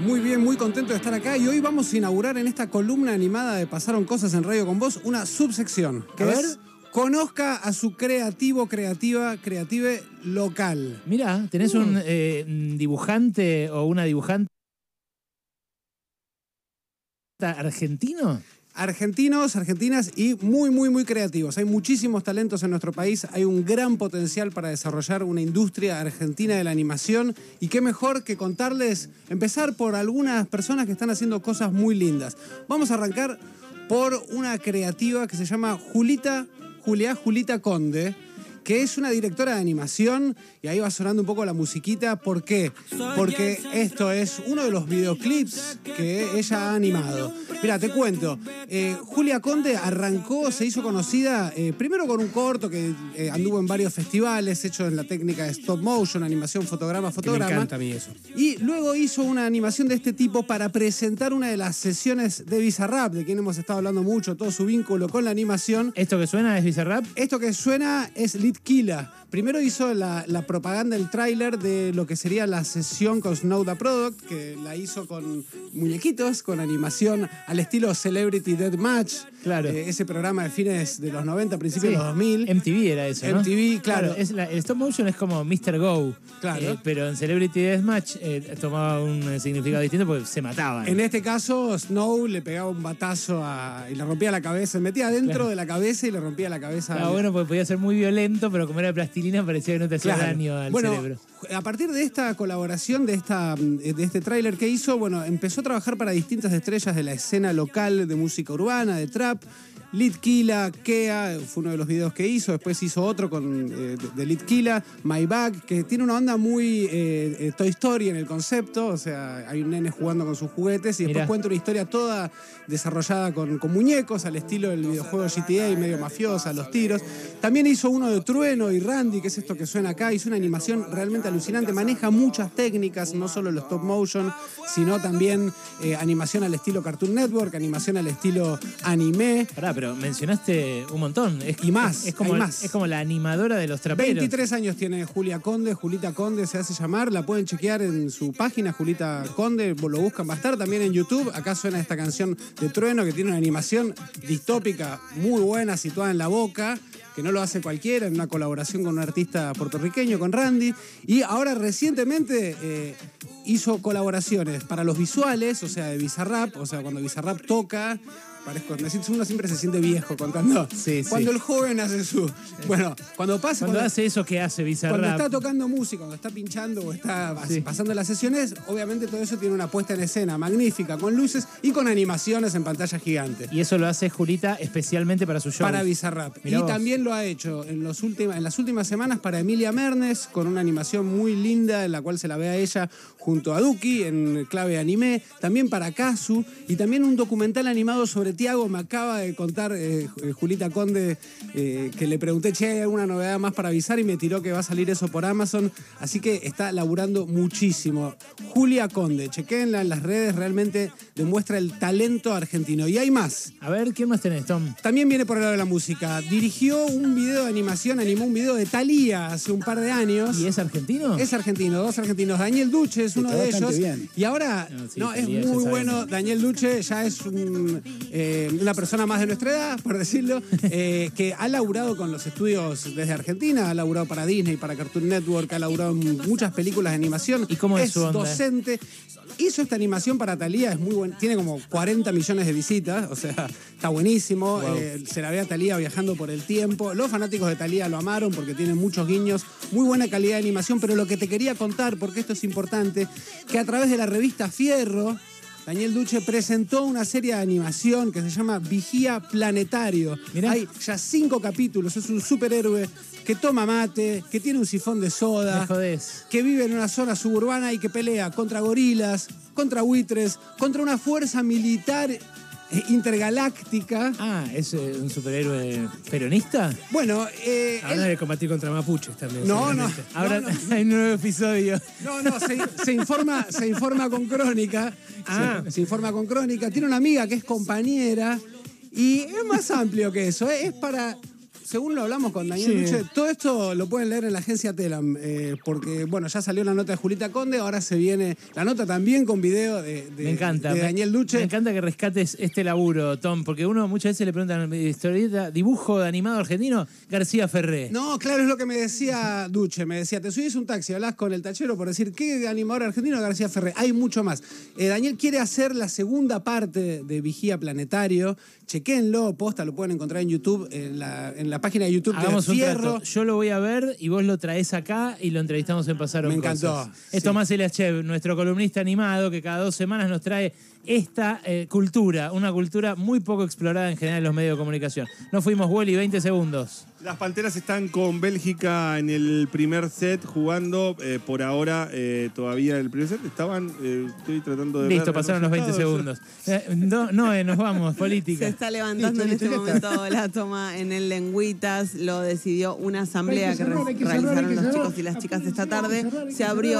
Muy bien, muy contento de estar acá y hoy vamos a inaugurar en esta columna animada de Pasaron Cosas en Radio con Vos una subsección que A ver. es Conozca a su creativo, creativa, creative local. Mira, tenés un eh, un dibujante o una dibujante argentino. Argentinos, argentinas y muy, muy, muy creativos. Hay muchísimos talentos en nuestro país, hay un gran potencial para desarrollar una industria argentina de la animación y qué mejor que contarles, empezar por algunas personas que están haciendo cosas muy lindas. Vamos a arrancar por una creativa que se llama Julita, Julia Julita Conde que es una directora de animación y ahí va sonando un poco la musiquita. ¿Por qué? Porque esto es uno de los videoclips que ella ha animado. Mira, te cuento. Eh, Julia Conde arrancó, se hizo conocida eh, primero con un corto que eh, anduvo en varios festivales, hecho en la técnica de stop motion, animación, fotograma, Que me fotograma. encanta a mí eso. Y luego hizo una animación de este tipo para presentar una de las sesiones de Bizarrap, de quien hemos estado hablando mucho, todo su vínculo con la animación. ¿Esto que suena es Bizarrap? Esto que suena es Litkila. Primero hizo la, la propaganda, el tráiler de lo que sería la sesión con Snow the Product, que la hizo con muñequitos, con animación al estilo Celebrity Deathmatch. Claro. Eh, ese programa de fines de los 90, principios Sí. de los 2000. MTV era eso, ¿no? MTV, claro. es la- el stop motion es como Mr. Go. Claro. eh, pero en Celebrity Deathmatch eh, tomaba un significado distinto porque se mataban. En este caso, Snow le pegaba un batazo a- y le rompía la cabeza, se metía dentro Claro. de la cabeza y le rompía la cabeza. Al- bueno porque podía ser muy violento, pero como era plastilina parecía que no te hacía daño al bueno, cerebro. A partir de esta colaboración, de, esta, de este tráiler que hizo, bueno, empezó a trabajar para distintas estrellas de la escena local de música urbana, de trap. up. Litkila, Kea, fue uno de los videos que hizo. Después hizo otro con, eh, de, Litkila, My Bag, que tiene una onda muy eh, eh, Toy Story en el concepto. O sea, hay un nene jugando con sus juguetes y después Mirá. cuenta una historia toda desarrollada con, con muñecos, al estilo del videojuego GTA, medio mafiosa, los tiros. También hizo uno de Trueno y Randy, que es esto que suena acá. Hizo una animación realmente alucinante. Maneja muchas técnicas, no solo los stop motion, sino también eh, animación al estilo Cartoon Network, animación al estilo anime. Pará, pero mencionaste un montón. Es, Y más, Es, es como, hay el- más. es como la animadora de los traperos. 23 años tiene Julia Conde, Julita Conde se hace llamar, la pueden chequear en su página, Julita Conde, lo buscan, va a estar también en YouTube. Acá suena esta canción de Trueno que tiene una animación distópica muy buena, situada en la boca, que no lo hace cualquiera, en una colaboración con un artista puertorriqueño, con Randy. Y ahora recientemente eh, hizo colaboraciones para los visuales, o sea, de Bizarrap, o sea, cuando Bizarrap toca. Parezco, uno siempre se siente viejo contando. Sí, sí. Cuando el joven hace su. Bueno, cuando pasa. Cuando hace eso que hace Cuando Bizarrap. está tocando música, cuando está pinchando o está Sí. pasando las sesiones, obviamente todo eso tiene una puesta en escena magnífica, con luces y con animaciones en pantalla gigante. Y eso lo hace Julita especialmente para su show. Para Bizarrap. Y Mirá vos. también lo ha hecho en, los última- en las últimas semanas para Emilia Mernes, con una animación muy linda en la cual se la ve a ella junto a Duki en clave anime. También para Kazu. Y también un documental animado sobre Tiago. Me acaba de contar eh, eh, Julita Conde eh, que le pregunté, che, ¿hay alguna novedad más para avisar? Y me tiró que va a salir eso por Amazon. Así que está laburando muchísimo. Julia Conde, chequéenla en las redes, realmente demuestra el talento argentino. Y hay más. A ver, ¿quién más tenés, Tom? También viene por el lado de la música. Dirigió un video de animación, animó un video de Thalía hace un par de años. ¿Y es argentino? Es argentino, dos argentinos. Daniel Duche es uno de ellos. bien. Y ahora, No, sí, no, es muy bueno. Daniel Duche ya es un, eh, una persona más de nuestra edad, por decirlo, eh, que ha laburado con los estudios desde Argentina, ha laburado para Disney, para Cartoon Network, ha laburado en muchas películas de animación. ¿Y cómo es su onda? docente. Hizo esta animación para Talía, es muy buen, tiene como 40 millones de visitas, o sea, está buenísimo. Wow. Eh, se la ve a Talía viajando por el tiempo. Los fanáticos de Talía lo amaron porque tiene muchos guiños, muy buena calidad de animación, pero lo que te quería contar, porque esto es importante, que a través de la revista Fierro, Daniel Duche presentó una serie de animación que se llama Vigía Planetario. Mirá. Hay ya cinco capítulos, es un superhéroe que toma mate, que tiene un sifón de soda que vive en una zona suburbana y que pelea contra gorilas, contra buitres, contra una fuerza militar intergaláctica. Ah, ¿es eh, un superhéroe peronista? Bueno, eh, Habla él- de combatir contra mapuches también. No, no. seguramente. Ahora no. hay un nuevo episodio. no, no, se, se informa, se informa con crónica. Ah. se, se informa con crónica. Tiene una amiga que es compañera y es más amplio que eso. ¿eh? Es para según lo hablamos con Daniel Sí. Duche, todo esto lo pueden leer en la agencia Telam, eh, porque bueno, ya salió la nota de Julita Conde, ahora se viene la nota también con video de, de- me encanta. de Daniel Duche. Me encanta que rescates este laburo, Tom, porque uno muchas veces le preguntan, historieta, dibujo de animado argentino, García Ferré. No, claro, es lo que me decía Duche. Me decía, te subís un taxi, hablas con el tachero por decir, ¿qué animador argentino García Ferré? Hay mucho más. Eh, Daniel quiere hacer la segunda parte de Vigía Planetario. Chequenlo, posta, lo pueden encontrar en YouTube, en la, en la página de YouTube Hagamos un trato. Yo lo voy a ver y vos lo traés acá y lo entrevistamos en Pasaron Me encantó, Cosas. Es sí. Tomás Eliachev, nuestro columnista animado, que cada dos semanas nos trae esta eh, cultura, una cultura muy poco explorada en general en los medios de comunicación. No fuimos, Wally, 20 segundos. Las Panteras están con Bélgica en el primer set jugando. eh, por ahora, eh, todavía en el primer set estaban. eh, estoy tratando de. Listo, ver pasaron los 20 resultados. segundos. Eh, no, no, eh, nos vamos, Se política. está levantando Listo, en listo, este momento la toma en el Lengüitas. Lo decidió una asamblea que cerrar, realizaron los cerrar. chicos y las chicas esta tarde. Se abrió